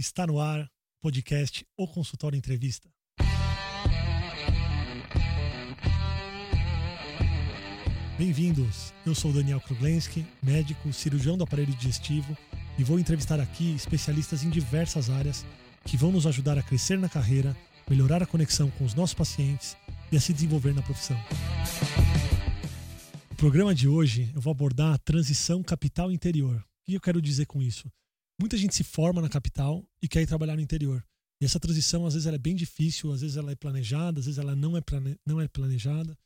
Está no ar podcast O Consultório Entrevista. Bem-vindos. Eu sou Daniel Kruglenski, médico, cirurgião do aparelho digestivo e vou entrevistar aqui especialistas em diversas áreas que vão nos ajudar a crescer na carreira, melhorar a conexão com os nossos pacientes e a se desenvolver na profissão. No programa de hoje eu vou abordar a transição capital interior. O que eu quero dizer com isso? Muita gente se forma na capital e quer ir trabalhar no interior. E essa transição, às vezes, ela é bem difícil, às vezes ela é planejada, às vezes ela não é, plane... não é planejada.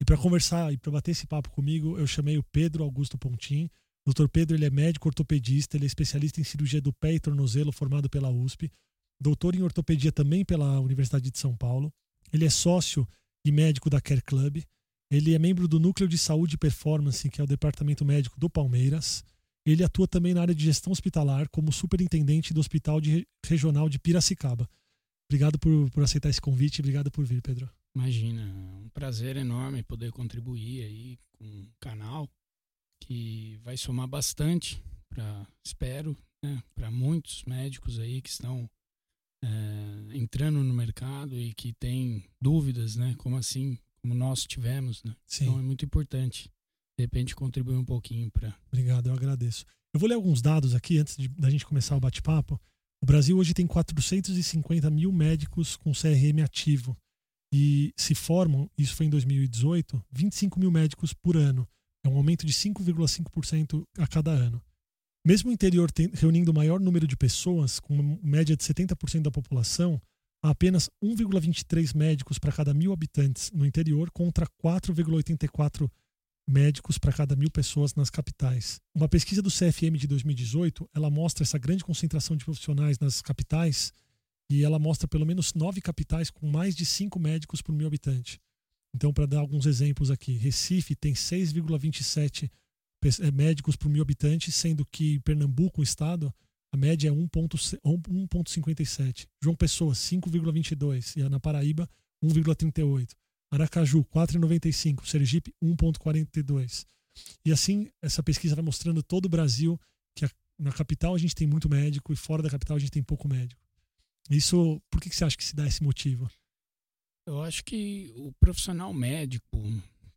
E para conversar e para bater esse papo comigo, eu chamei o Pedro Augusto Pontim. O Dr. Pedro ele é médico ortopedista, ele é especialista em cirurgia do pé e tornozelo, formado pela USP, doutor em ortopedia também pela Universidade de São Paulo. Ele é sócio e médico da Care Club. Ele é membro do Núcleo de Saúde e Performance, que é o departamento médico do Palmeiras. Ele atua também na área de gestão hospitalar como superintendente do Hospital de, Regional de Piracicaba. Obrigado por, por aceitar esse convite, obrigado por vir, Pedro. Imagina, é um prazer enorme poder contribuir aí com um canal que vai somar bastante para, espero, né, para muitos médicos aí que estão é, entrando no mercado e que têm dúvidas, né? Como assim, como nós tivemos, né? Sim. Então é muito importante, de repente, contribuir um pouquinho para. Obrigado, eu agradeço. Eu vou ler alguns dados aqui antes de, da gente começar o bate-papo. O Brasil hoje tem 450 mil médicos com CRM ativo e se formam, isso foi em 2018, 25 mil médicos por ano. É um aumento de 5,5% a cada ano. Mesmo o interior tem, reunindo o maior número de pessoas, com uma média de 70% da população, há apenas 1,23 médicos para cada mil habitantes no interior, contra 4,84 médicos para cada mil pessoas nas capitais. Uma pesquisa do CFM de 2018, ela mostra essa grande concentração de profissionais nas capitais e ela mostra pelo menos nove capitais com mais de cinco médicos por mil habitante. Então, para dar alguns exemplos aqui, Recife tem 6,27 é, médicos por mil habitantes, sendo que Pernambuco, o estado, a média é 1,57. João Pessoa, 5,22. E na Paraíba, 1,38. Aracaju, 4,95. Sergipe, 1,42. E assim, essa pesquisa vai mostrando todo o Brasil que a, na capital a gente tem muito médico e fora da capital a gente tem pouco médico. Isso, por que, que você acha que se dá esse motivo? Eu acho que o profissional médico,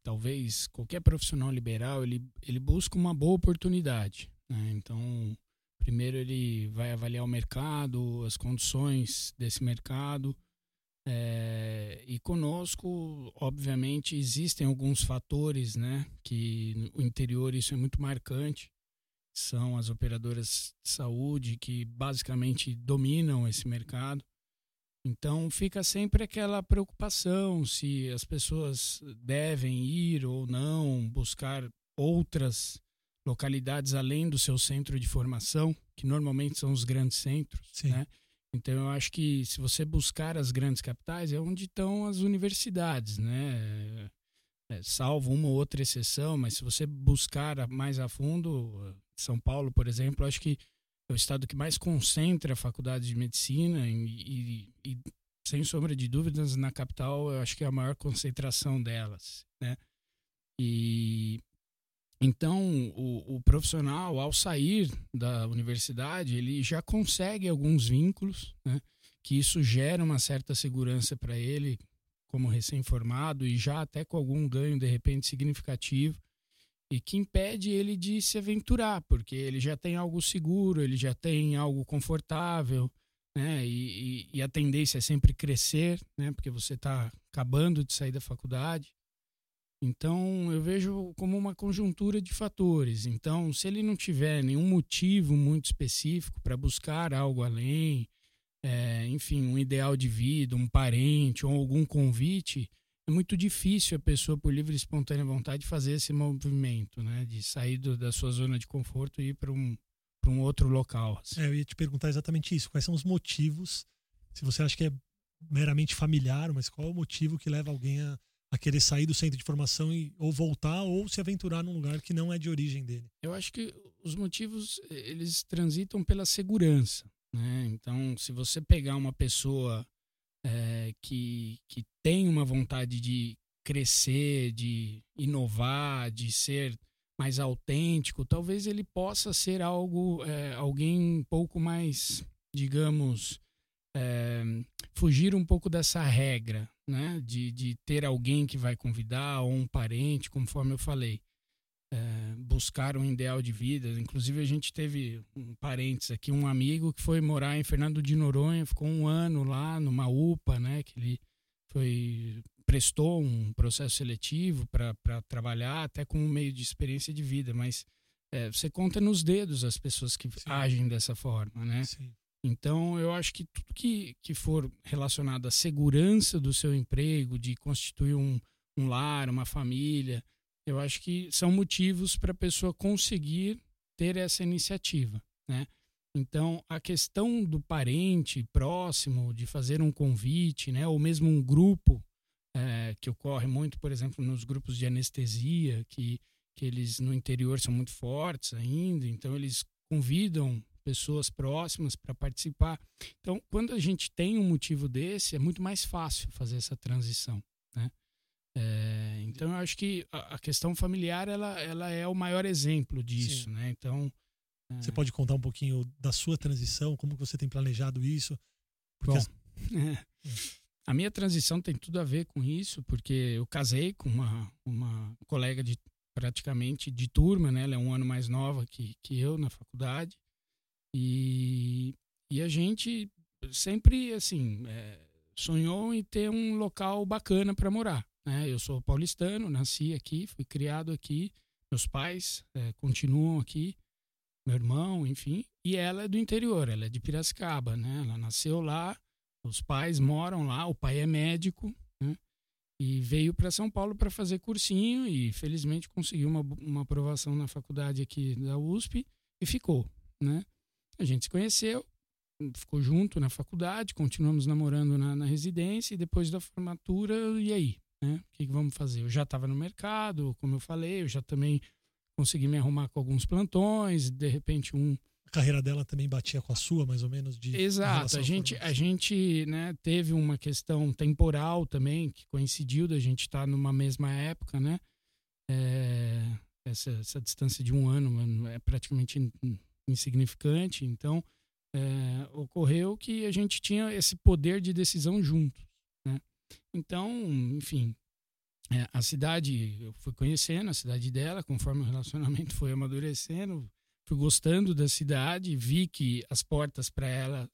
talvez qualquer profissional liberal ele, ele busca uma boa oportunidade. Né? Então, primeiro ele vai avaliar o mercado, as condições desse mercado. É, e conosco, obviamente, existem alguns fatores, né? Que no interior isso é muito marcante. São as operadoras de saúde que basicamente dominam esse mercado. Então fica sempre aquela preocupação se as pessoas devem ir ou não buscar outras localidades além do seu centro de formação, que normalmente são os grandes centros, Sim. né? Então eu acho que se você buscar as grandes capitais é onde estão as universidades, né? É, salvo uma ou outra exceção, mas se você buscar mais a fundo, São Paulo, por exemplo, acho que é o estado que mais concentra a faculdade de medicina e, e, e, sem sombra de dúvidas, na capital eu acho que é a maior concentração delas, né? E então o, o profissional, ao sair da universidade, ele já consegue alguns vínculos, né? Que isso gera uma certa segurança para ele como recém-formado e já até com algum ganho de repente significativo e que impede ele de se aventurar, porque ele já tem algo seguro, ele já tem algo confortável, né? E, e, e a tendência é sempre crescer, né? Porque você está acabando de sair da faculdade. Então, eu vejo como uma conjuntura de fatores. Então, se ele não tiver nenhum motivo muito específico para buscar algo além, é, enfim, um ideal de vida, um parente ou algum convite, é muito difícil a pessoa, por livre e espontânea vontade, fazer esse movimento, né? De sair do, da sua zona de conforto e ir para um, um outro local. Assim. É, eu ia te perguntar exatamente isso. Quais são os motivos? Se você acha que é meramente familiar, mas qual é o motivo que leva alguém a, a querer sair do centro de formação e ou voltar ou se aventurar num lugar que não é de origem dele? Eu acho que os motivos eles transitam pela segurança. Né? Então, se você pegar uma pessoa é, que, que tem uma vontade de crescer, de inovar, de ser mais autêntico, talvez ele possa ser algo, é, alguém um pouco mais digamos, é, fugir um pouco dessa regra, né? De, de ter alguém que vai convidar ou um parente, conforme eu falei. É, buscar um ideal de vida. Inclusive, a gente teve um parentes aqui, um amigo que foi morar em Fernando de Noronha, ficou um ano lá numa UPA, né? Que ele foi prestou um processo seletivo para trabalhar, até como meio de experiência de vida, mas é, você conta nos dedos as pessoas que Sim. agem dessa forma, né? Sim. Então, eu acho que tudo que, que for relacionado à segurança do seu emprego, de constituir um, um lar, uma família, eu acho que são motivos para a pessoa conseguir ter essa iniciativa, né? Então, a questão do parente próximo, de fazer um convite, né? Ou mesmo um grupo, é, que ocorre muito, por exemplo, nos grupos de anestesia, que, que eles no interior são muito fortes ainda, então eles convidam pessoas próximas para participar. Então, quando a gente tem um motivo desse, é muito mais fácil fazer essa transição, né? É, então, eu acho que a, a, questão familiar ela, ela é o maior exemplo disso, Sim. né? Então, é... você pode contar um pouquinho da sua transição, como você tem planejado isso? Porque Bom, as... a minha transição tem tudo a ver com isso, porque eu casei com uma, uma colega de praticamente de turma, né? Ela é um ano mais nova que, que eu na faculdade. E, e a gente sempre, assim, é, sonhou em ter um local bacana para morar. Né? Eu sou paulistano, nasci aqui, fui criado aqui, meus pais é, continuam aqui, meu irmão, enfim. E ela é do interior, ela é de Piracicaba, né? Ela nasceu lá, os pais moram lá, o pai é médico, né? E veio para São Paulo para fazer cursinho e felizmente conseguiu uma, uma aprovação na faculdade aqui da USP e ficou, né? A gente se conheceu, ficou junto na faculdade, continuamos namorando na, na residência e depois da formatura, e aí? Né? O que, que vamos fazer? Eu já estava no mercado, como eu falei, eu já também consegui me arrumar com alguns plantões, de repente um a carreira dela também batia com a sua, mais ou menos de Exato, a gente a gente, né, teve uma questão temporal também que coincidiu da gente estar numa mesma época, né? É, essa, essa distância de um ano é praticamente insignificante. Então, é, ocorreu que a gente tinha esse poder de decisão juntos. Né? Então, enfim, é, a cidade, eu fui conhecendo a cidade dela, conforme o relacionamento foi amadurecendo, fui gostando da cidade, vi que as portas para ela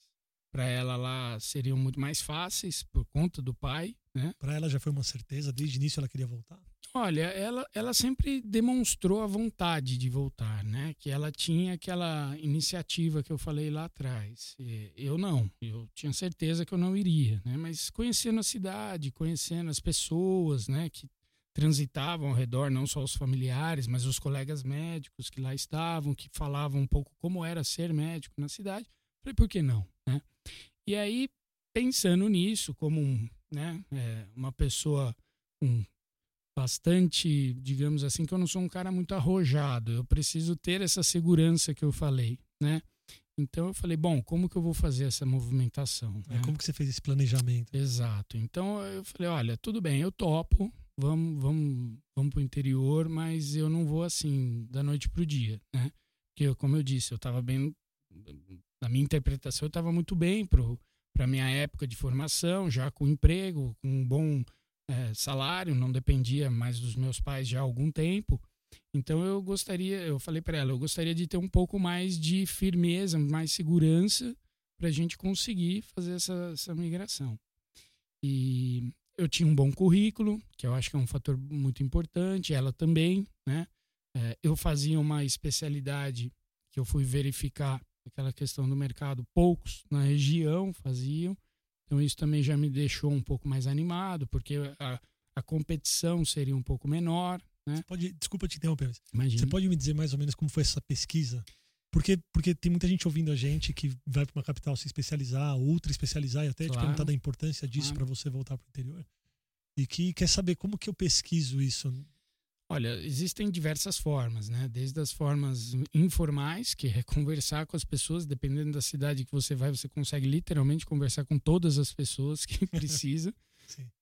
para ela lá seriam muito mais fáceis por conta do pai, né? Para ela já foi uma certeza, desde o início ela queria voltar. Olha, ela, ela sempre demonstrou a vontade de voltar, né? Que ela tinha aquela iniciativa que eu falei lá atrás. Eu não, eu tinha certeza que eu não iria, né? Mas conhecendo a cidade, conhecendo as pessoas, né? Que transitavam ao redor, não só os familiares, mas os colegas médicos que lá estavam, que falavam um pouco como era ser médico na cidade. Falei, por que não, né? E aí, pensando nisso, como um, né, é, uma pessoa um bastante, digamos assim, que eu não sou um cara muito arrojado. Eu preciso ter essa segurança que eu falei, né? Então eu falei, bom, como que eu vou fazer essa movimentação? É, né? Como que você fez esse planejamento? Exato. Então eu falei, olha, tudo bem, eu topo, vamos, vamos, vamos para o interior, mas eu não vou assim da noite para o dia, né? Porque como eu disse, eu estava bem na minha interpretação, eu estava muito bem para minha época de formação, já com emprego, com um bom é, salário, não dependia mais dos meus pais já há algum tempo. Então eu gostaria, eu falei para ela, eu gostaria de ter um pouco mais de firmeza, mais segurança para a gente conseguir fazer essa, essa migração. E eu tinha um bom currículo, que eu acho que é um fator muito importante, ela também, né? É, eu fazia uma especialidade que eu fui verificar aquela questão do mercado, poucos na região faziam, então isso também já me deixou um pouco mais animado, porque a, a competição seria um pouco menor. Né? pode, desculpa te interromper, Imagina. você pode me dizer mais ou menos como foi essa pesquisa? Porque, porque tem muita gente ouvindo a gente que vai para uma capital se especializar, outra especializar, e até claro. te perguntar da importância disso claro. para você voltar para o interior. E que quer saber como que eu pesquiso isso Olha, existem diversas formas, né? Desde as formas informais, que é conversar com as pessoas, dependendo da cidade que você vai, você consegue literalmente conversar com todas as pessoas que precisa.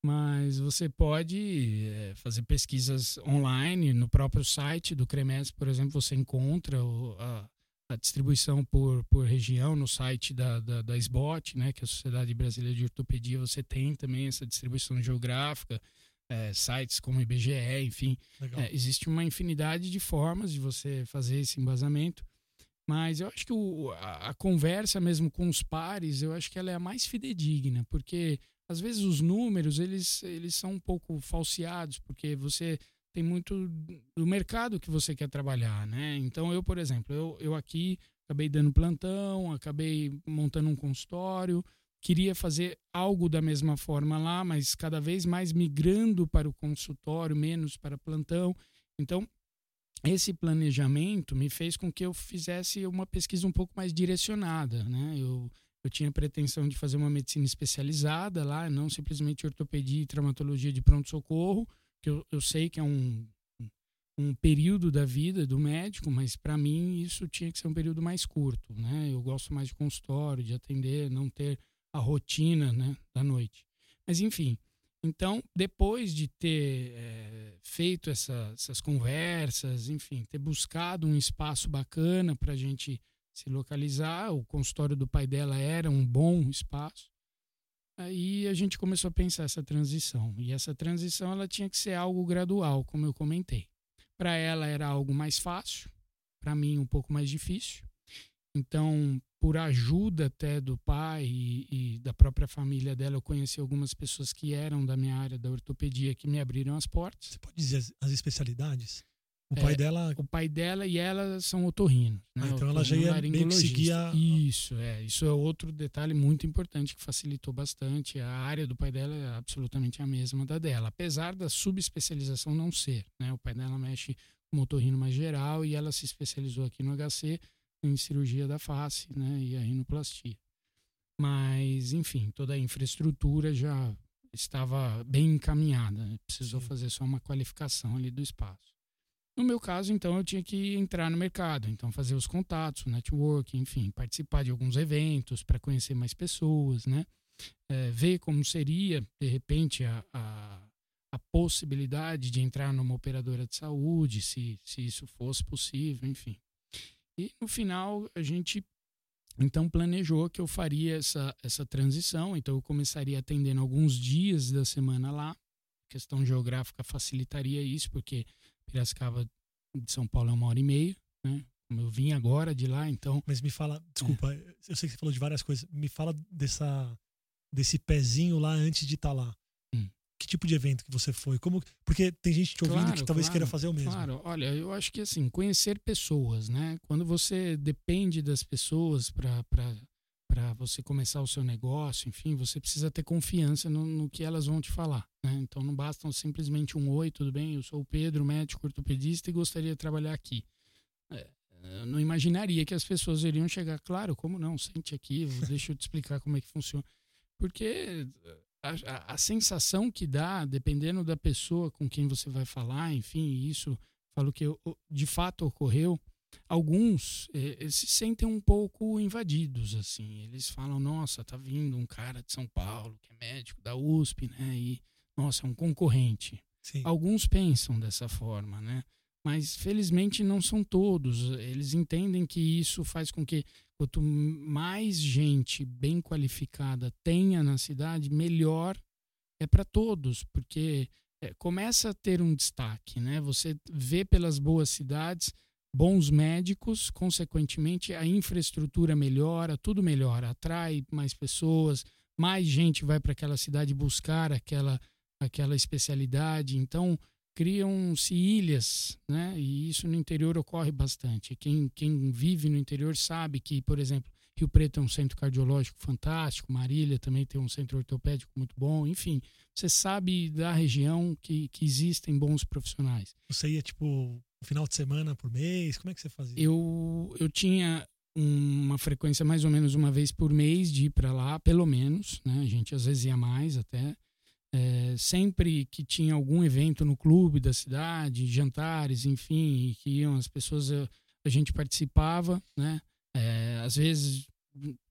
Mas você pode é, fazer pesquisas online no próprio site do CREMES, por exemplo, você encontra o, a, a distribuição por, por região no site da, da, da SBOT, né, que é a Sociedade Brasileira de Ortopedia, você tem também essa distribuição geográfica, é, sites como IBGE, enfim. É, existe uma infinidade de formas de você fazer esse embasamento. Mas eu acho que o, a, a, conversa mesmo com os pares, eu acho que ela é a mais fidedigna, porque às vezes os números, eles, eles são um pouco falseados, porque você tem muito do mercado que você quer trabalhar, né? Então eu, por exemplo, eu, eu aqui acabei dando plantão, acabei montando um consultório, queria fazer algo da mesma forma lá, mas cada vez mais migrando para o consultório, menos para plantão. Então, esse planejamento me fez com que eu fizesse uma pesquisa um pouco mais direcionada, né? Eu, eu tinha pretensão de fazer uma medicina especializada lá, não simplesmente ortopedia e traumatologia de pronto-socorro, que eu, eu sei que é um, um período da vida do médico, mas para mim isso tinha que ser um período mais curto, né? Eu gosto mais de consultório, de atender, não ter a rotina, né, da noite. Mas enfim, então depois de ter é, feito essa, essas conversas, enfim, ter buscado um espaço bacana para a gente se localizar, o consultório do pai dela era um bom espaço. Aí a gente começou a pensar essa transição. E essa transição ela tinha que ser algo gradual, como eu comentei. Para ela era algo mais fácil, para mim um pouco mais difícil. Então, por ajuda até do pai e, e, da própria família dela, eu conheci algumas pessoas que eram da minha área da ortopedia que me abriram as portas. Você pode dizer as, as especialidades? O pai é, dela. O pai dela e ela são otorrinos. Né? Ah, então ela já ia meio que seguir a... Isso, é. Isso é outro detalhe muito importante que facilitou bastante. A área do pai dela é absolutamente a mesma da dela, apesar da subespecialização não ser. Né? O pai dela mexe com otorrino mais geral e ela se especializou aqui no HC em cirurgia da face né? e a rinoplastia. Mas, enfim, toda a infraestrutura já estava bem encaminhada. Né? Precisou Sim. fazer só uma qualificação ali do espaço. No meu caso, então, eu tinha que entrar no mercado, então fazer os contatos, o network, enfim, participar de alguns eventos para conhecer mais pessoas, né? É, ver como seria, de repente, a, a, a, possibilidade de entrar numa operadora de saúde, se, se isso fosse possível, enfim. E no final, a gente então planejou que eu faria essa, essa transição, então eu começaria atendendo alguns dias da semana lá. A questão geográfica facilitaria isso, porque Piracicaba de São Paulo é uma hora e meia, né? Eu vim agora de lá, então. Mas me fala, desculpa, é. eu sei que você falou de várias coisas. Me fala dessa desse pezinho lá antes de estar tá lá. Que tipo de evento que você foi? Como, porque tem gente te ouvindo claro, que talvez claro, queira fazer o mesmo. Claro, olha, eu acho que assim, conhecer pessoas, né? Quando você depende das pessoas para para você começar o seu negócio, enfim, você precisa ter confiança no, no que elas vão te falar. Né? Então não basta simplesmente um oi, tudo bem, eu sou o Pedro, médico ortopedista e gostaria de trabalhar aqui. É, eu não imaginaria que as pessoas iriam chegar, claro, como não, sente aqui, deixa eu te explicar como é que funciona. Porque a, a, sensação que dá, dependendo da pessoa com quem você vai falar, enfim, isso, falo que de fato ocorreu, alguns eh, se sentem um pouco invadidos, assim. Eles falam, nossa, tá vindo um cara de São Paulo, que é médico da USP, né? E, nossa, é um concorrente. Sim. Alguns pensam dessa forma, né? Mas felizmente não são todos. Eles entendem que isso faz com que quanto mais gente bem qualificada tenha na cidade, melhor é para todos, porque é, começa a ter um destaque, né? Você vê pelas boas cidades bons médicos, consequentemente a infraestrutura melhora, tudo melhora, atrai mais pessoas, mais gente vai para aquela cidade buscar aquela aquela especialidade, então criam-se ilhas, né? E isso no interior ocorre bastante. Quem, quem vive no interior sabe que, por exemplo, Rio Preto é um centro cardiológico fantástico, Marília também tem um centro ortopédico muito bom, enfim, você sabe da região que, que existem bons profissionais. Você ia, tipo, um final de semana por mês? Como é que você fazia? Eu, eu tinha uma frequência mais ou menos uma vez por mês de ir para lá, pelo menos, né? A gente às vezes ia mais até. É, sempre que tinha algum evento no clube da cidade, jantares, enfim, que iam as pessoas, a, a gente participava, né? É, às vezes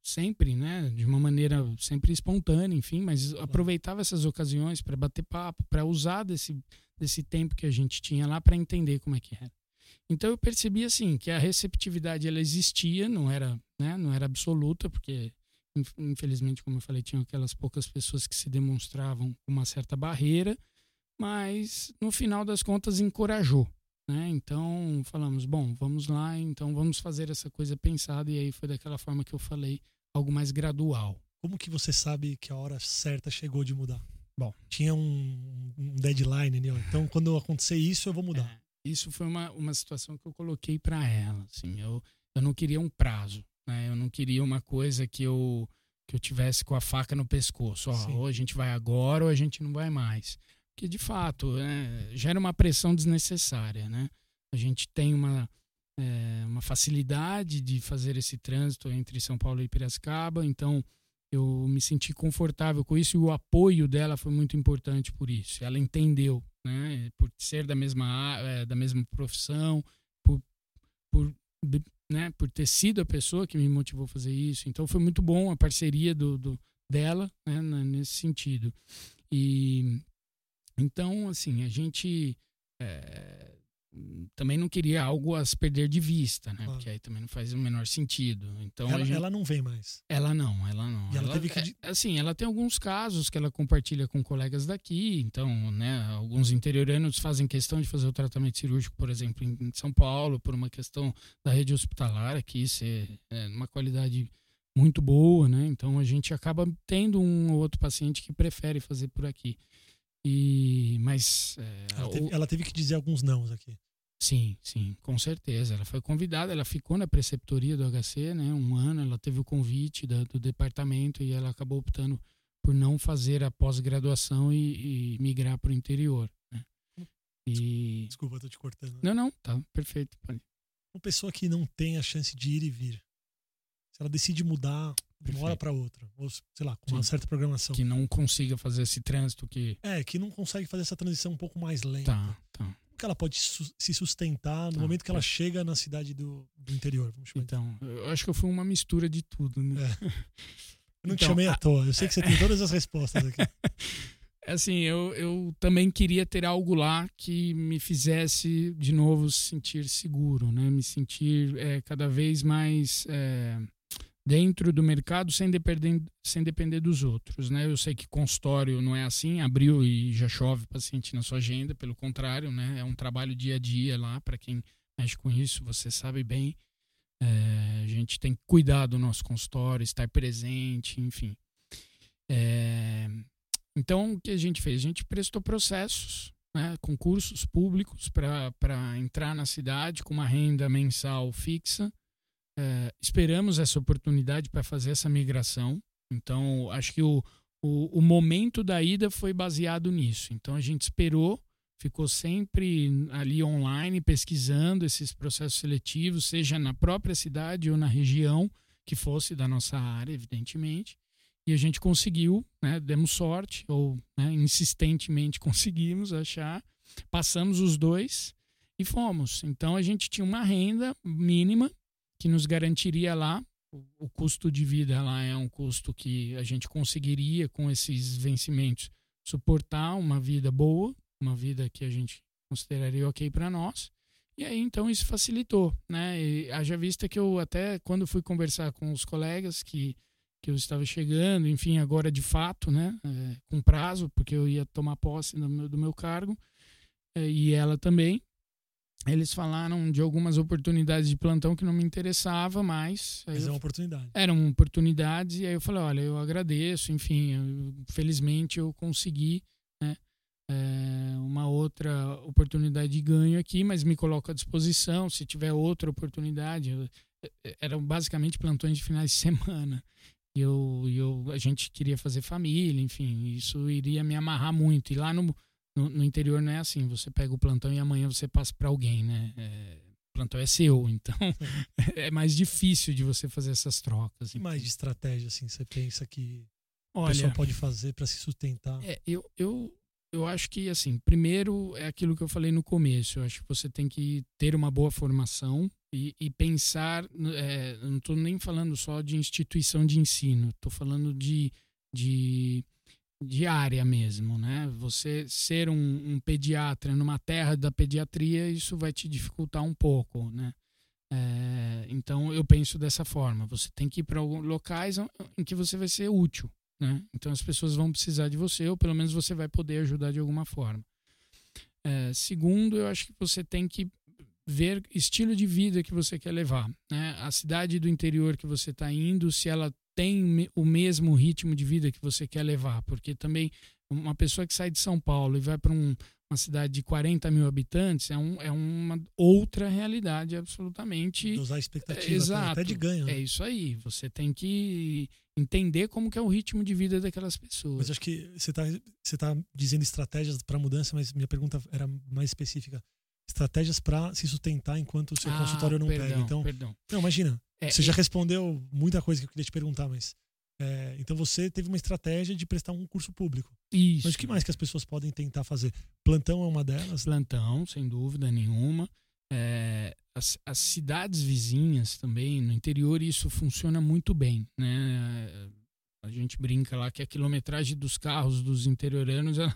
sempre, né, de uma maneira sempre espontânea, enfim, mas aproveitava essas ocasiões para bater papo, para usar desse desse tempo que a gente tinha lá para entender como é que era. Então eu percebi assim que a receptividade ela existia, não era, né, não era absoluta, porque infelizmente, como eu falei, tinham aquelas poucas pessoas que se demonstravam com uma certa barreira, mas no final das contas encorajou. Né? Então falamos, bom, vamos lá, então vamos fazer essa coisa pensada, e aí foi daquela forma que eu falei, algo mais gradual. Como que você sabe que a hora certa chegou de mudar? Bom, tinha um, um deadline, né? Então, quando acontecer isso, eu vou mudar. É, isso foi uma, uma situação que eu coloquei para ela. Assim, eu, eu não queria um prazo. Né? Eu não queria uma coisa que eu, que eu tivesse com a faca no pescoço. Ó, ou a gente vai agora ou a gente não vai mais. Porque, de fato, é, gera uma pressão desnecessária. Né? A gente tem uma, é, uma facilidade de fazer esse trânsito entre São Paulo e Piracicaba, então eu me senti confortável com isso e o apoio dela foi muito importante por isso. Ela entendeu, né? Por ser da mesma, é, da mesma profissão, por, por né, por ter sido a pessoa que me motivou a fazer isso. Então foi muito bom a parceria do, do dela né, nesse sentido. E então, assim, a gente é, também não queria algo a se perder de vista, né? Ah. Porque aí também não faz o menor sentido. Então ela, gente... ela não vem mais. Ela não, ela não. E ela, ela teve que... É, assim, ela tem alguns casos que ela compartilha com colegas daqui. Então, né? Alguns interioranos fazem questão de fazer o tratamento cirúrgico, por exemplo, em São Paulo, por uma questão da rede hospitalar aqui ser é, uma qualidade muito boa, né? Então a gente acaba tendo um ou outro paciente que prefere fazer por aqui. E, mas. É, ela, teve, ela, teve, que dizer alguns nãos aqui. Sim, sim, com certeza. Ela foi convidada, ela ficou na preceptoria do HC, né? Um ano, ela teve o convite da, do departamento e ela acabou optando por não fazer a pós-graduação e, e, migrar para o interior. Né? E... Desculpa, tô te cortando. Não, não, tá perfeito. Uma pessoa que não tem a chance de ir e vir, se ela decide mudar de uma hora para outra, ou sei lá, com Sim. uma certa programação. Que não consiga fazer esse trânsito que. É, que não consegue fazer essa transição um pouco mais lenta. Tá, tá. Como que ela pode se sustentar no tá, momento que ela chega na cidade do, do interior? então, eu acho que eu fui uma mistura de tudo, né? É. Eu não então, te chamei à toa, eu sei que você tem todas as respostas aqui. assim, eu, eu também queria ter algo lá que me fizesse de novo sentir seguro, né? Me sentir é, cada vez mais é, dentro do mercado sem depender, sem depender dos outros. Né? Eu sei que consultório não é assim, abriu e já chove paciente na sua agenda, pelo contrário, né? é um trabalho dia a dia lá, para quem mexe com isso, você sabe bem. É, a gente tem que cuidar do nosso consultório, estar presente, enfim. É, então, o que a gente fez? A gente prestou processos, né, concursos públicos para entrar na cidade com uma renda mensal fixa é, esperamos essa oportunidade para fazer essa migração. Então, acho que o, o, o, momento da ida foi baseado nisso. Então, a gente esperou, ficou sempre ali online, pesquisando esses processos seletivos, seja na própria cidade ou na região que fosse da nossa área, evidentemente. E a gente conseguiu, né, demos sorte, ou né, insistentemente conseguimos achar, passamos os dois e fomos. Então, a gente tinha uma renda mínima que nos garantiria lá. O custo de vida lá é um custo que a gente conseguiria, com esses vencimentos, suportar uma vida boa, uma vida que a gente consideraria ok para nós. E aí, então, isso facilitou, né? E haja vista que eu até, quando fui conversar com os colegas que, que eu estava chegando, enfim, agora de fato, né? É, com prazo, porque eu ia tomar posse do meu, do meu cargo, é, e ela também, eles falaram de algumas oportunidades de plantão que não me interessava mais. Mas é uma oportunidade. Eram oportunidades, e aí eu falei, olha, eu agradeço, enfim, eu, felizmente eu consegui né, é, uma outra oportunidade de ganho aqui, mas me coloco à disposição, se tiver outra oportunidade. Eu, é, eram basicamente plantões de finais de semana. E eu, eu, a gente queria fazer família, enfim, isso iria me amarrar muito. E lá no no, no, interior não é assim, você pega o plantão e amanhã você passa para alguém, né? É, o plantão é seu, então é mais difícil de você fazer essas trocas. que mais de estratégia assim você pensa que Olha, a pessoa pode fazer para se sustentar? É, eu, eu, eu acho que assim, primeiro é aquilo que eu falei no começo. Eu acho que você tem que ter uma boa formação e, e pensar. É, não estou nem falando só de instituição de ensino, estou falando de, de de área mesmo, né? Você ser um, um, pediatra numa terra da pediatria, isso vai te dificultar um pouco, né? É, então eu penso dessa forma: você tem que ir para locais em que você vai ser útil, né? Então as pessoas vão precisar de você, ou pelo menos você vai poder ajudar de alguma forma. É, segundo, eu acho que você tem que ver estilo de vida que você quer levar, né? A cidade do interior que você está indo, se ela tem o mesmo ritmo de vida que você quer levar, porque também uma pessoa que sai de São Paulo e vai para um, uma cidade de 40 mil habitantes é, um, é uma outra realidade absolutamente. Usar expectativa Exato. até de ganho. Né? É isso aí. Você tem que entender como que é o ritmo de vida daquelas pessoas. Mas acho que você está você tá dizendo estratégias para mudança, mas minha pergunta era mais específica. Estratégias para se sustentar enquanto o seu ah, consultório não perdão, pega. Então, perdão. Não, imagina. É, você já respondeu muita coisa que eu queria te perguntar, mas. É, então você teve uma estratégia de prestar um curso público. Isso. Mas o que mais que as pessoas podem tentar fazer? Plantão é uma delas? Plantão, sem dúvida nenhuma. É, as, as, cidades vizinhas também, no interior, isso funciona muito bem. Né? A gente brinca lá que a quilometragem dos carros dos interioranos ela,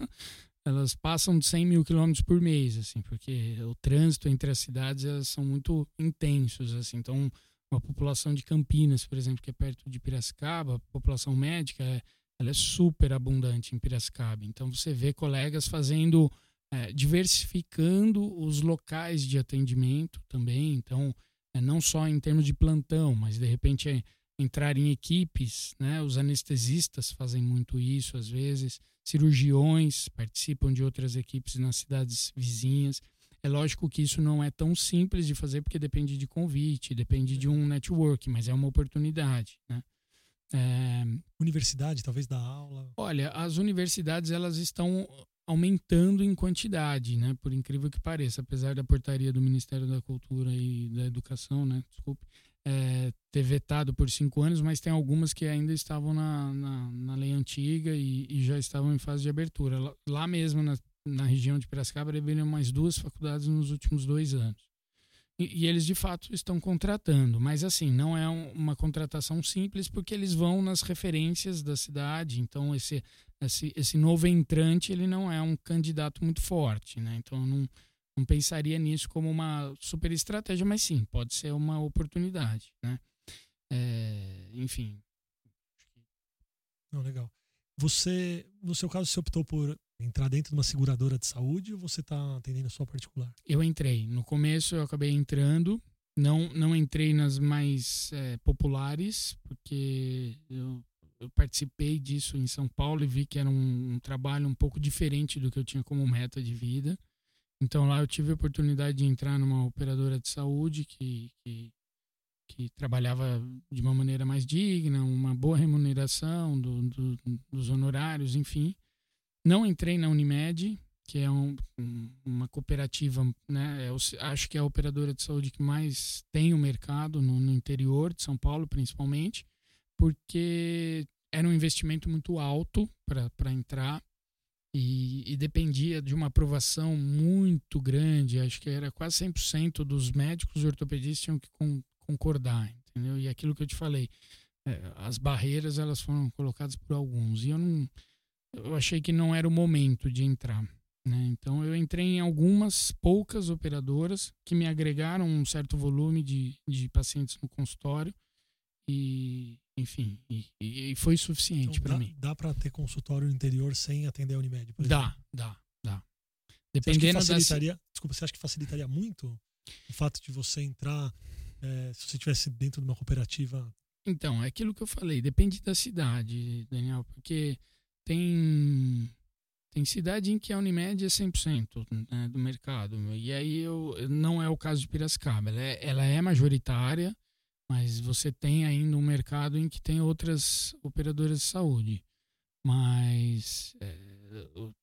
elas passam de 100 mil quilômetros por mês, assim, porque o trânsito entre as cidades elas são muito intensos. Assim, então, a população de Campinas, por exemplo, que é perto de Piracicaba, a população médica é, ela é super abundante em Piracicaba. Então você vê colegas fazendo, é, diversificando os locais de atendimento também. Então, é, não só em termos de plantão, mas de repente é, entrar em equipes, né? Os anestesistas fazem muito isso às vezes, cirurgiões participam de outras equipes nas cidades vizinhas. É lógico que isso não é tão simples de fazer porque depende de convite, depende de um network, mas é uma oportunidade, né? É... Universidade, talvez da aula. Olha, as universidades elas estão aumentando em quantidade, né? Por incrível que pareça, apesar da portaria do Ministério da Cultura e da Educação, né? Desculpe, é, ter vetado por cinco anos, mas tem algumas que ainda estavam na, na, na lei antiga e, e, já estavam em fase de abertura. Lá, mesmo na na região de Piracicaba abriram mais duas faculdades nos últimos dois anos. E, e, eles de fato estão contratando, mas assim, não é um, uma contratação simples porque eles vão nas referências da cidade, então esse, esse, esse novo entrante ele não é um candidato muito forte, né? Então não, não pensaria nisso como uma super estratégia, mas sim, pode ser uma oportunidade, né? É, enfim. Não, legal. Você, no seu caso, você optou por entrar dentro de uma seguradora de saúde ou você está atendendo só particular? Eu entrei. No começo eu acabei entrando. Não, não entrei nas mais é, populares, porque eu, eu, participei disso em São Paulo e vi que era um, um, trabalho um pouco diferente do que eu tinha como meta de vida. Então lá eu tive a oportunidade de entrar numa operadora de saúde que, que, que trabalhava de uma maneira mais digna, uma boa remuneração do, do, dos honorários, enfim. Não entrei na Unimed, que é um, uma cooperativa, né? Eu acho que é a operadora de saúde que mais tem o mercado no, no interior de São Paulo, principalmente, porque era um investimento muito alto para entrar e, e, dependia de uma aprovação muito grande. Acho que era quase 100% dos médicos ortopedistas tinham que com, concordar, entendeu? E aquilo que eu te falei, é, as barreiras elas foram colocadas por alguns e eu não eu achei que não era o momento de entrar. Né? Então eu entrei em algumas poucas operadoras que me agregaram um certo volume de, de pacientes no consultório e enfim e, e foi suficiente então, para mim. Dá para ter consultório no interior sem atender a Unimed? dá, dá, dá. Dependendo você facilitaria, das... Desculpa, você acha que facilitaria muito o fato de você entrar é, se você estivesse dentro de uma cooperativa? Então, é aquilo que eu falei, depende da cidade, Daniel, porque tem tem cidade em que a Unimed é 100% né, do mercado. E aí eu, não é o caso de Piracicaba. Ela é, ela é majoritária, mas você tem ainda um mercado em que tem outras operadoras de saúde. Mas é, eu,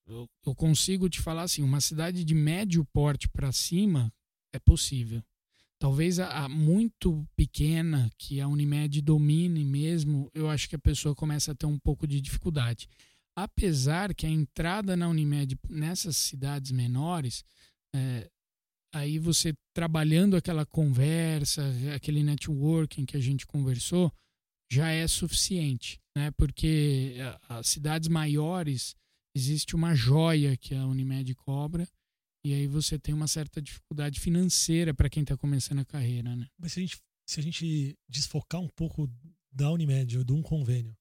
eu, consigo te falar assim, uma cidade de médio porte para cima é possível. Talvez a, a, muito pequena, que a Unimed domine mesmo, eu acho que a pessoa começa a ter um pouco de dificuldade apesar que a entrada na Unimed nessas cidades menores, é, aí você trabalhando aquela conversa, aquele networking que a gente conversou, já é suficiente, né? Porque as cidades maiores existe uma joia que a Unimed cobra e aí você tem uma certa dificuldade financeira para quem está começando a carreira, né? Mas se a gente se a gente desfocar um pouco da Unimed ou de um convênio,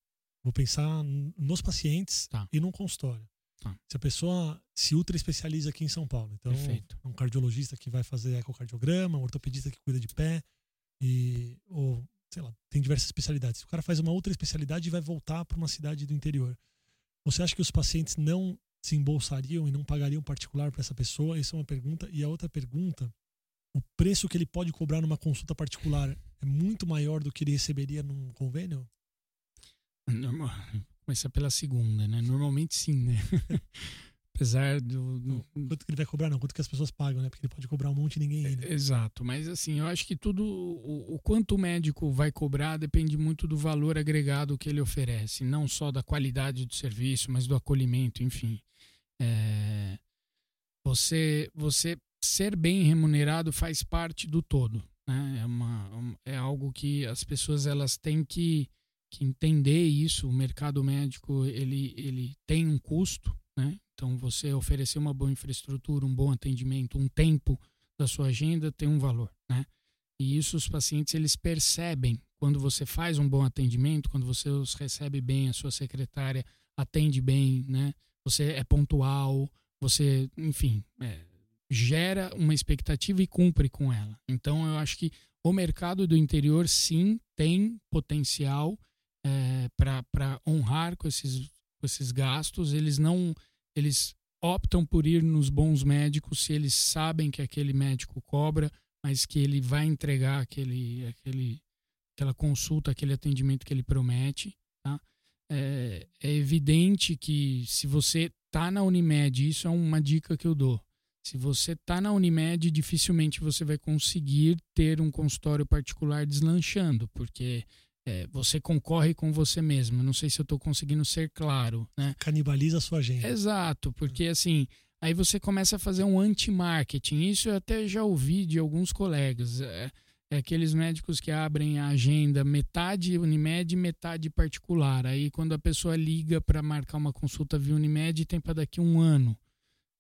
vou pensar nos pacientes tá. e num consultório. Tá. Se a pessoa se ultra especializa aqui em São Paulo, então Perfeito. um cardiologista que vai fazer ecocardiograma, um ortopedista que cuida de pé e ou sei lá, tem diversas especialidades. O cara faz uma outra especialidade e vai voltar para uma cidade do interior. Você acha que os pacientes não se embolsariam e não pagariam particular para essa pessoa? Essa é uma pergunta. E a outra pergunta, o preço que ele pode cobrar numa consulta particular é muito maior do que ele receberia num convênio? Começar pela segunda, né? Normalmente sim, né? Apesar do, do, Quanto que ele vai cobrar, não, quanto que as pessoas pagam, né? Porque ele pode cobrar um monte e ninguém. Né? Exato, mas assim, eu acho que tudo. O, o, quanto o médico vai cobrar depende muito do valor agregado que ele oferece, não só da qualidade do serviço, mas do acolhimento, enfim. É, você, você ser bem remunerado faz parte do todo. Né? É, uma, é algo que as pessoas elas têm que, que entender isso. O mercado médico ele, ele tem um custo, né? Então você oferecer uma boa infraestrutura, um bom atendimento, um tempo da sua agenda tem um valor, né? E isso os pacientes eles percebem quando você faz um bom atendimento, quando você os recebe bem, a sua secretária atende bem, né? Você é pontual, você, enfim, é, gera uma expectativa e cumpre com ela. Então, eu acho que o mercado do interior, sim, tem potencial é, para honrar com esses, com esses gastos. Eles não. Eles optam por ir nos bons médicos se eles sabem que aquele médico cobra, mas que ele vai entregar aquele, aquele, aquela consulta, aquele atendimento que ele promete. Tá? É, é evidente que se você está na Unimed, isso é uma dica que eu dou se você está na Unimed, dificilmente você vai conseguir ter um consultório particular deslanchando, porque é, você concorre com você mesmo. Não sei se eu estou conseguindo ser claro. Né? Canibaliza a sua agenda. Exato, porque assim, aí você começa a fazer um anti-marketing. Isso eu até já ouvi de alguns colegas. É, é aqueles médicos que abrem a agenda metade Unimed metade particular. Aí quando a pessoa liga para marcar uma consulta via Unimed, tem para daqui um ano.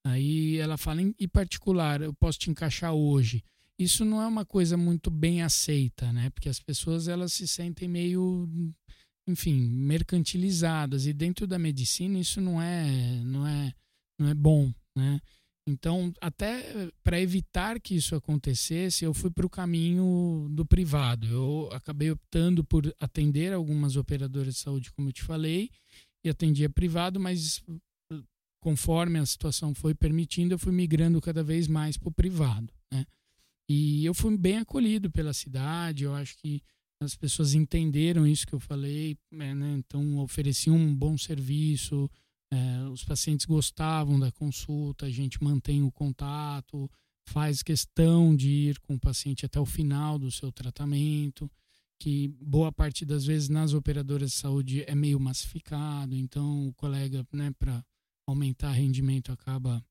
Aí ela fala, em particular, eu posso te encaixar hoje. Isso não é uma coisa muito bem aceita, né? Porque as pessoas elas se sentem meio, enfim, mercantilizadas e dentro da medicina isso não é, não é, não é bom, né? Então, até para evitar que isso acontecesse, eu fui para o caminho do privado. Eu acabei optando por atender algumas operadoras de saúde, como eu te falei, e atendia privado, mas conforme a situação foi permitindo, eu fui migrando cada vez mais para o privado. Né? E eu fui bem acolhido pela cidade, eu acho que as pessoas entenderam isso que eu falei, né? né então ofereci um bom serviço, é, os pacientes gostavam da consulta, a gente mantém o contato, faz questão de ir com o paciente até o final do seu tratamento, que boa parte das vezes nas operadoras de saúde é meio massificado, então o colega, né, para aumentar rendimento acaba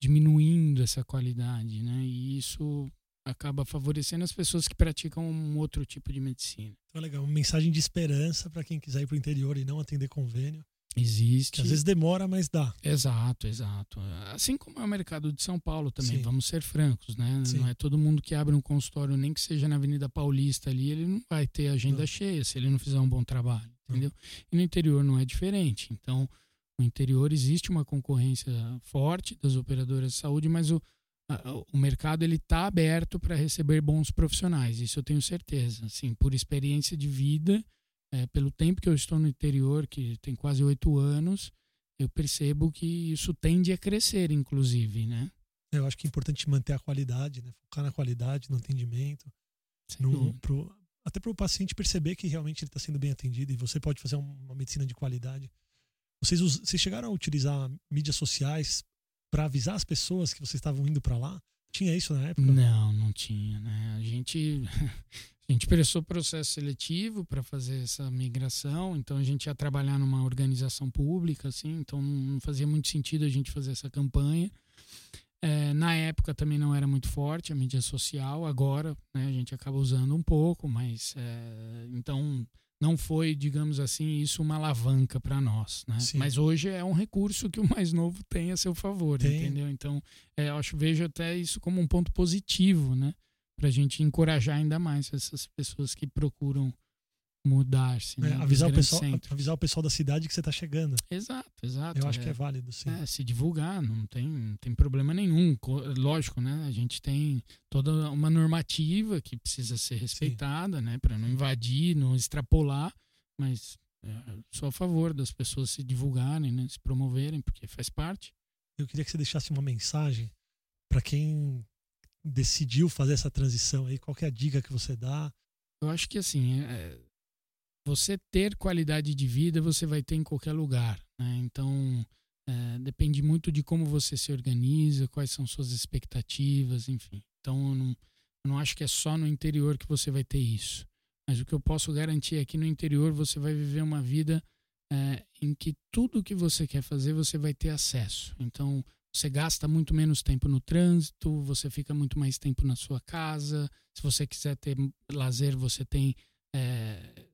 diminuindo essa qualidade, né? E isso acaba favorecendo as pessoas que praticam um outro tipo de medicina. Então, legal, uma mensagem de esperança para quem quiser ir para o interior e não atender convênio. Existe. Que às vezes demora, mas dá. Exato, exato. Assim como é o mercado de São Paulo também, Sim. vamos ser francos, né? Sim. Não é todo mundo que abre um consultório, nem que seja na Avenida Paulista ali, ele não vai ter agenda não. cheia se ele não fizer um bom trabalho, entendeu? Não. E no interior não é diferente. Então, no interior existe uma concorrência forte das operadoras de saúde, mas o, o mercado ele está aberto para receber bons profissionais. Isso eu tenho certeza. Assim, por experiência de vida, é, pelo tempo que eu estou no interior, que tem quase oito anos, eu percebo que isso tende a crescer, inclusive, né? Eu acho que é importante manter a qualidade, né? focar na qualidade, no atendimento, no, pro, até para o paciente perceber que realmente ele está sendo bem atendido e você pode fazer uma medicina de qualidade vocês, vocês chegaram a utilizar mídias sociais para avisar as pessoas que vocês estavam indo para lá? Tinha isso na época? Não, não tinha, né? A gente a gente prestou processo seletivo para fazer essa migração, então a gente ia trabalhar numa organização pública, assim, então não fazia muito sentido a gente fazer essa campanha. É, na época também não era muito forte a mídia social, agora né, a gente acaba usando um pouco, mas é, então não foi, digamos assim, isso uma alavanca para nós, né? Mas hoje é um recurso que o mais novo tem a seu favor, tem. entendeu? Então, é, eu acho, vejo até isso como um ponto positivo, né? Para a gente encorajar ainda mais essas pessoas que procuram mudar-se. Né? É, avisar, o pessoal, avisar o pessoal da cidade que você está chegando. Exato, exato. Eu acho é, que é válido, sim. É, se divulgar, não tem, não tem problema nenhum. Lógico, né? A gente tem toda uma normativa que precisa ser respeitada, sim. né? Para não invadir, não extrapolar, mas é, sou a favor das pessoas se divulgarem, né? se promoverem, porque faz parte. Eu queria que você deixasse uma mensagem para quem decidiu fazer essa transição aí. Qual é a dica que você dá? Eu acho que assim, é, você ter qualidade de vida você vai ter em qualquer lugar. Né? Então, é, depende muito de como você se organiza, quais são suas expectativas, enfim. Então, eu não, eu não acho que é só no interior que você vai ter isso. Mas o que eu posso garantir é que no interior você vai viver uma vida é, em que tudo que você quer fazer você vai ter acesso. Então, você gasta muito menos tempo no trânsito, você fica muito mais tempo na sua casa. Se você quiser ter lazer, você tem é,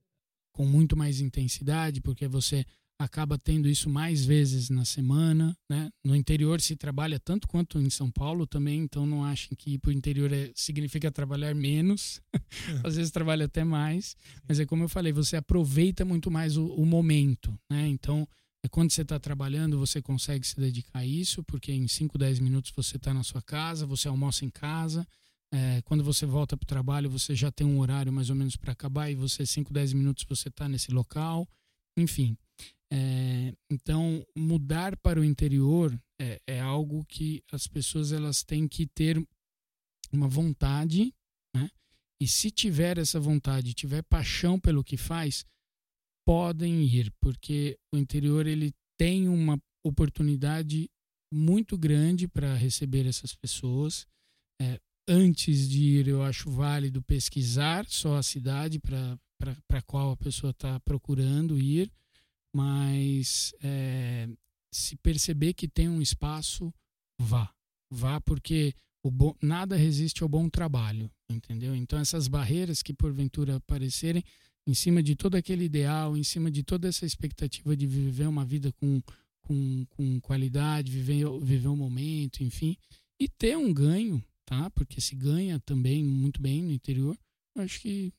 com muito mais intensidade, porque você acaba tendo isso mais vezes na semana, né? No interior se trabalha tanto quanto em São Paulo também, então não achem que ir para o interior é, significa trabalhar menos, às vezes trabalha até mais, mas é como eu falei, você aproveita muito mais o, o momento, né? Então, é quando você está trabalhando, você consegue se dedicar a isso, porque em 5, 10 minutos você está na sua casa, você almoça em casa, é, quando você volta para o trabalho, você já tem um horário mais ou menos para acabar e você, 5, 10 minutos, você está nesse local. Enfim. É, então, mudar para o interior é, é, algo que as pessoas elas têm que ter uma vontade, né? E se tiver essa vontade, tiver paixão pelo que faz, podem ir, porque o interior ele tem uma oportunidade muito grande para receber essas pessoas. É, antes de ir, eu acho válido pesquisar só a cidade para qual a pessoa está procurando ir, mas é, se perceber que tem um espaço, vá. Vá, porque o bom, nada resiste ao bom trabalho, entendeu? Então, essas barreiras que porventura aparecerem, em cima de todo aquele ideal, em cima de toda essa expectativa de viver uma vida com, com, com qualidade, viver, viver um momento, enfim, e ter um ganho tá? Porque se ganha também muito bem no interior, eu acho que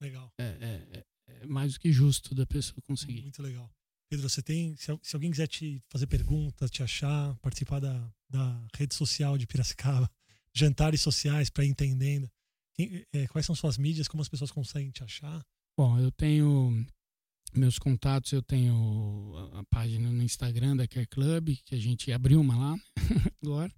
legal. É, é, é, é mais do que justo da pessoa conseguir. Muito legal. Pedro, você tem, se, se alguém quiser te fazer perguntas, te achar, participar da, da rede social de Piracicaba, jantares sociais para entendendo, quem, é, quais são suas mídias, como as pessoas conseguem te achar? Bom, eu tenho meus contatos, eu tenho a, a página no Instagram da Care Club, que a gente abriu uma lá agora.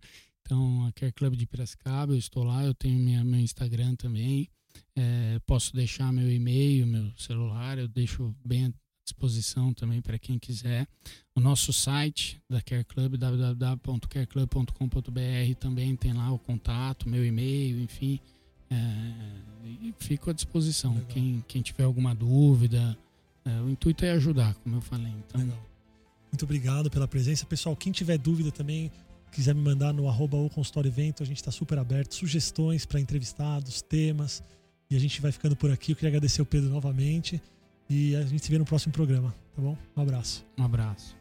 Então, a Care Club de Piracicaba, eu estou lá, eu tenho minha, meu Instagram também. É, posso deixar meu e-mail, meu celular, eu deixo bem à disposição também para quem quiser. O nosso site da Care Club, www.careclub.com.br, também tem lá o contato, meu e-mail, enfim. É, e fico à disposição. Quem, quem tiver alguma dúvida, é, o intuito é ajudar, como eu falei. Então, Legal. Muito obrigado pela presença. Pessoal, quem tiver dúvida também, quiser me mandar no arroba o consultório evento, a gente está super aberto. Sugestões para entrevistados, temas. E a gente vai ficando por aqui. Eu queria agradecer o Pedro novamente. E a gente se vê no próximo programa, tá bom? Um abraço. Um abraço.